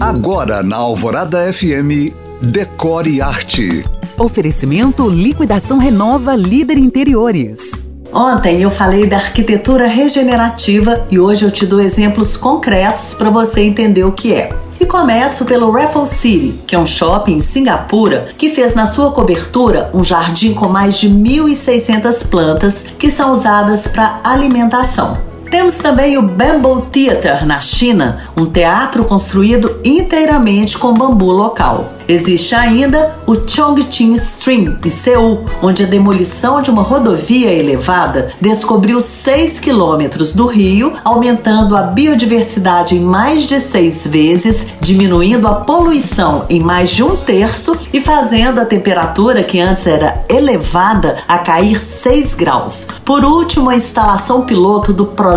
Agora na Alvorada FM, Decore Arte. Oferecimento Liquidação Renova Líder Interiores. Ontem eu falei da arquitetura regenerativa e hoje eu te dou exemplos concretos para você entender o que é. E começo pelo Raffles City, que é um shopping em Singapura que fez na sua cobertura um jardim com mais de 1.600 plantas que são usadas para alimentação. Temos também o Bamboo Theater na China, um teatro construído inteiramente com bambu local. Existe ainda o Chongqing Stream, em Seul, onde a demolição de uma rodovia elevada descobriu 6 quilômetros do rio, aumentando a biodiversidade em mais de seis vezes, diminuindo a poluição em mais de um terço e fazendo a temperatura, que antes era elevada, a cair 6 graus. Por último, a instalação piloto do Projeto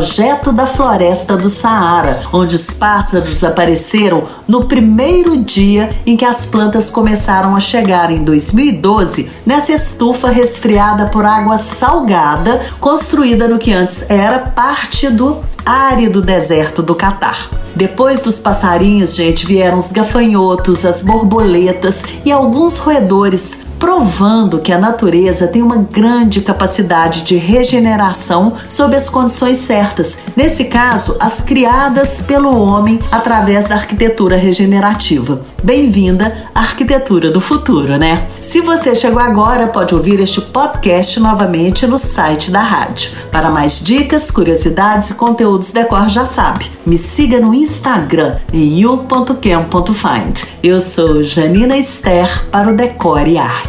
da Floresta do Saara, onde os pássaros apareceram no primeiro dia em que as plantas começaram a chegar em 2012 nessa estufa resfriada por água salgada, construída no que antes era parte do árido deserto do Catar. Depois dos passarinhos, gente, vieram os gafanhotos, as borboletas e alguns roedores provando que a natureza tem uma grande capacidade de regeneração sob as condições certas. Nesse caso, as criadas pelo homem através da arquitetura regenerativa. Bem-vinda à arquitetura do futuro, né? Se você chegou agora, pode ouvir este podcast novamente no site da rádio. Para mais dicas, curiosidades e conteúdos Decor já sabe. Me siga no Instagram em you.cam.find. Eu sou Janina Esther para o Decore e Arte.